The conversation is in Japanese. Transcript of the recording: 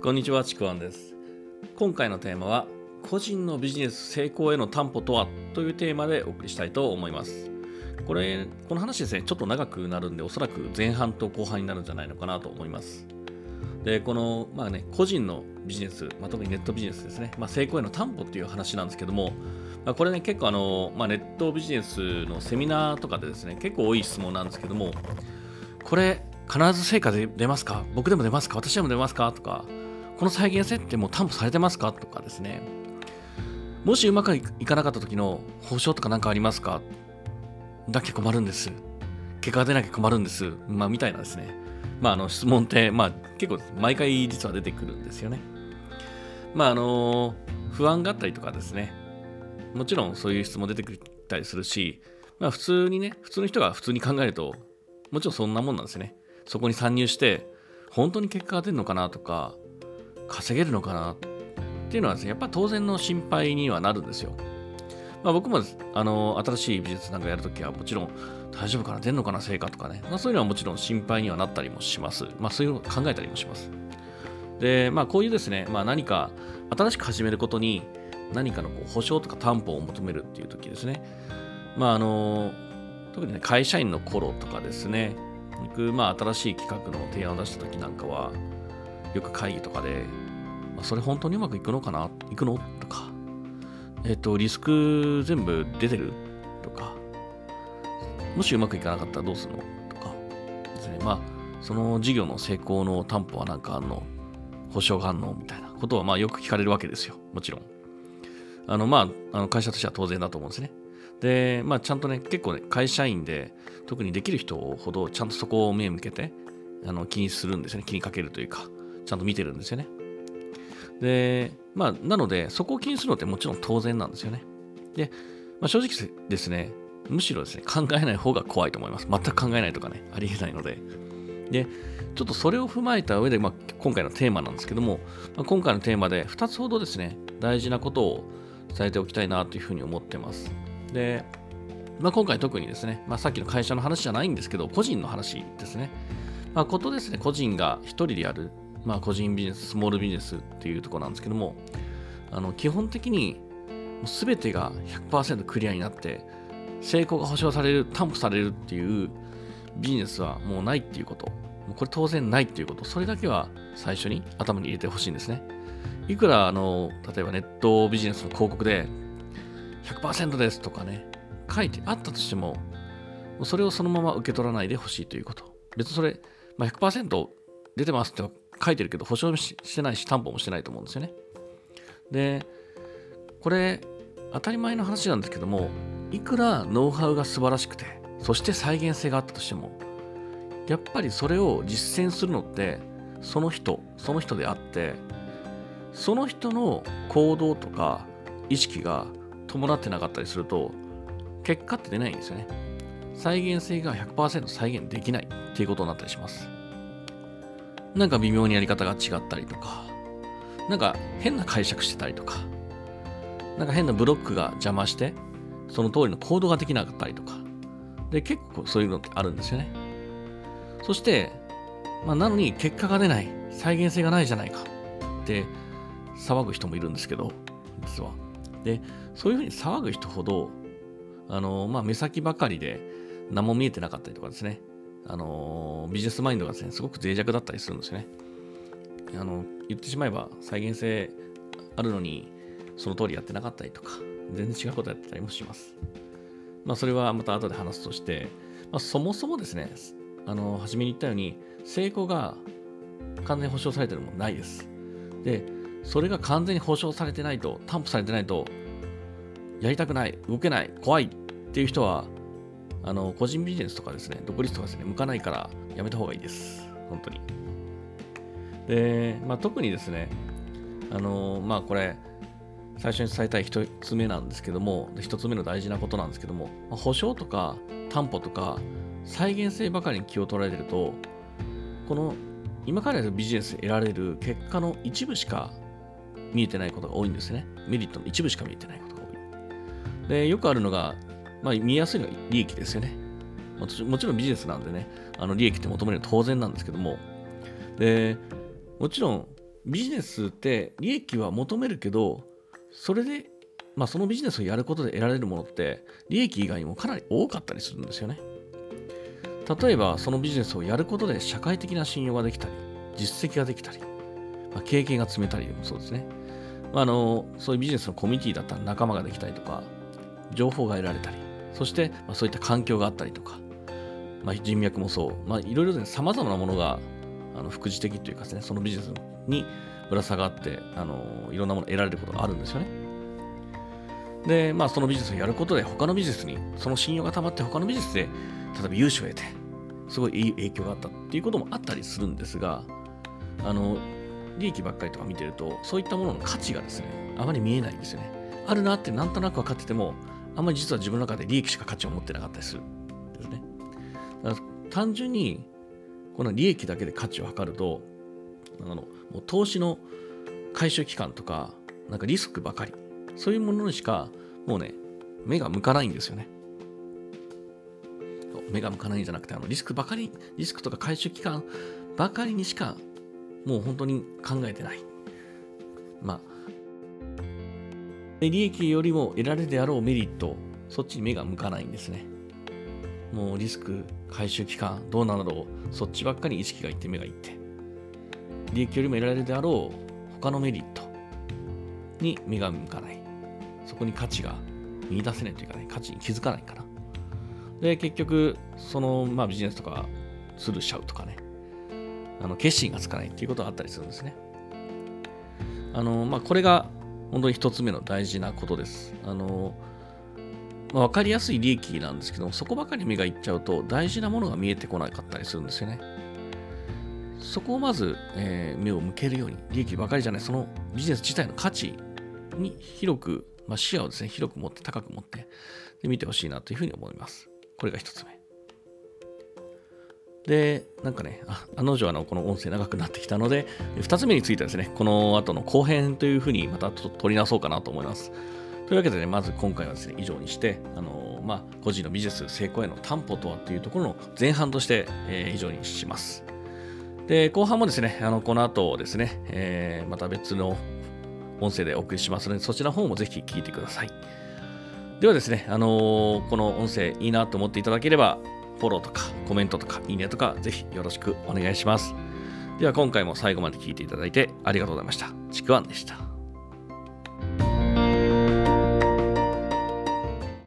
こんにちは、ちくわんです。今回のテーマは、個人のビジネス成功への担保とはというテーマでお送りしたいと思います。これ、この話ですね、ちょっと長くなるんで、おそらく前半と後半になるんじゃないのかなと思います。で、この、まあね、個人のビジネス、まあ、特にネットビジネスですね、まあ、成功への担保っていう話なんですけども、まあ、これね、結構あの、まあ、ネットビジネスのセミナーとかでですね、結構多い質問なんですけども、これ、必ず成果で出ますか？僕でも出ますか？私でも出ますか？とか、この再現性ってもう担保されてますか？とかですね。もしうまくいかなかった時の保証とか何かありますか？だけ困るんです。結果が出なきゃ困るんです。まあ、みたいなですね。まあ、あの質問って、まあ、結構毎回実は出てくるんですよね。まあ、あの、不安があったりとかですね。もちろんそういう質問出てきたりするし、まあ、普通にね、普通の人が普通に考えると、もちろんそんなもんなんですよね。そこに参入して、本当に結果が出るのかなとか、稼げるのかなっていうのはですね、やっぱ当然の心配にはなるんですよ。まあ、僕もあの新しい美術なんかやるときはもちろん大丈夫かな出るのかな成果とかね、まあ、そういうのはもちろん心配にはなったりもします。まあそういうのを考えたりもします。で、まあこういうですね、まあ何か新しく始めることに何かのこう保証とか担保を求めるっていうときですね。まああの、特にね、会社員の頃とかですね、僕、まあ新しい企画の提案を出したときなんかは、よく会議とかで、まあ、それ本当にうまくいくのかな？いくの？とか、えっ、と、リスク全部出てる？とか、もしうまくいかなかったらどうするの？とかですね。まあ、その事業の成功の担保はなんかあんの？保証があんの？みたいなことはまあよく聞かれるわけですよ。もちろん。あの、まあ、あの会社としては当然だと思うんですね。で、まあ、ちゃんとね、結構ね、会社員で、特にできる人ほど、ちゃんとそこを目向けて、あの気にするんですね。気にかけるというか、ちゃんと見てるんですよね。で、まあ、なので、そこを気にするのってもちろん当然なんですよね。で、まあ、正直ですね、むしろですね、考えない方が怖いと思います。全く考えないとかね、ありえないので。で、ちょっとそれを踏まえた上で、まあ、今回のテーマなんですけども、まあ、今回のテーマで2つほどですね、大事なことを伝えておきたいなというふうに思ってます。で、まあ、今回特にですね、まあ、さっきの会社の話じゃないんですけど、個人の話ですね。まあ、ことですね、個人が一人でやる、まあ、個人ビジネス、スモールビジネスっていうところなんですけども、あの基本的にすべてが100%クリアになって、成功が保証される、担保されるっていうビジネスはもうないっていうこと、これ当然ないっていうこと、それだけは最初に頭に入れてほしいんですね。いくらあの、例えばネットビジネスの広告で100%ですとかね、書いてあったとしても、それをそのまま受け取らないでほしいということ。別にそれ、まあ、100%出てますって書いてるけど、保証してないし、担保もしてないと思うんですよね。で、これ、当たり前の話なんですけども、いくらノウハウが素晴らしくて、そして再現性があったとしても、やっぱりそれを実践するのって、その人、その人であって、その人の行動とか意識が伴ってなかったりすると、結果って出ないんですよね。再現性が100%再現できないっていうことになったりします。なんか微妙にやり方が違ったりとか、なんか変な解釈してたりとか、なんか変なブロックが邪魔して、その通りの行動ができなかったりとか、で、結構そういうのってあるんですよね。そして、まあ、なのに結果が出ない、再現性がないじゃないかって騒ぐ人もいるんですけど、実は。で、そういうふうに騒ぐ人ほど、あの、まあ、目先ばかりで何も見えてなかったりとかですね、あの、ビジネスマインドがですね、すごく脆弱だったりするんですよね。あの、言ってしまえば再現性あるのに、その通りやってなかったりとか、全然違うことやってたりもします。まあ、それはまた後で話すとして、まあ、そもそもですね、あの、初めに言ったように、成功が完全に保証されてるものないです。で、それが完全に保証されてないと、担保されてないと、やりたくない、動けない、怖いっていう人は、あの、個人ビジネスとかですね、独立とかですね、向かないからやめた方がいいです。本当に。で、まあ、特にですね、あの、まあ、これ、最初に伝えたい一つ目なんですけども、一つ目の大事なことなんですけども、まあ、保証とか担保とか再現性ばかりに気を取られてると、この今からやるビジネスで得られる結果の一部しか見えてないことが多いんですね。メリットの一部しか見えてないことが多い。で、よくあるのが、まあ、見やすいのが利益ですよね。もちろんビジネスなんでね、あの利益って求めるのは当然なんですけども、で、もちろんビジネスって利益は求めるけどそれで、まあ、そのビジネスをやることで得られるものって利益以外にもかなり多かったりするんですよね。例えばそのビジネスをやることで社会的な信用ができたり実績ができたり、まあ、経験が積めたりでもそうですね、まあ、あのそういうビジネスのコミュニティだったら仲間ができたりとか情報が得られたりそして、まあ、そういった環境があったりとか、まあ、人脈もそう、まあ、いろいろさまざまなものがあの副次的というかですねそのビジネスにぶら下がってあのいろんなものを得られることがあるんですよね。で、まあ、そのビジネスをやることで他のビジネスにその信用がたまって他のビジネスで例えば融資を得てすごいいい影響があったっていうこともあったりするんですがあの利益ばっかりとか見てるとそういったものの価値がですねあまり見えないんですよね。あるなってなんとなく分かっててもあんまり実は自分の中で利益しか価値を持ってなかったりするですね。単純にこの利益だけで価値を測るとあのもう投資の回収期間とかなんかリスクばかりそういうものにしかもうね目が向かないんですよね。目が向かないんじゃなくてあのリスクばかりリスクとか回収期間ばかりにしかもう本当に考えてない。まあ利益よりも得られるであろうメリットそっちに目が向かないんですね。もうリスク回収期間どうなのだろうそっちばっかり意識がいって目がいって利益よりも得られるであろう他のメリットに目が向かない。そこに価値が見出せないというかね、価値に気づかないかな。で、結局、その、まあ、ビジネスとかスルーしちゃうとかね、あの決心がつかないっていうことがあったりするんですね。あの、まあ、これが本当に一つ目の大事なことです。あの、まあ、分かりやすい利益なんですけどもそこばかり目がいっちゃうと大事なものが見えてこなかったりするんですよね。そこをまず、えー、目を向けるように、利益ばかりじゃない、そのビジネス自体の価値に広く、まあ、視野をですね、広く持って、高く持って、で見てほしいなというふうに思います。これが一つ目。で、なんかね、ああの女はのこの音声長くなってきたので、二つ目についてはですね、この後の後編というふうにまた取り直そうかなと思います。というわけでね、まず今回はですね、以上にして、あのまあ、個人のビジネス成功への担保とはっていうところの前半として、えー、以上にします。で、後半もですね、あのこの後ですね、えー、また別の音声でお送りしますので、そちらの方もぜひ聞いてください。ではですね、あのー、この音声いいなと思っていただければ、フォローとかコメントとかいいねとか、ぜひよろしくお願いします。では今回も最後まで聞いていただいてありがとうございました。ちくわんでした。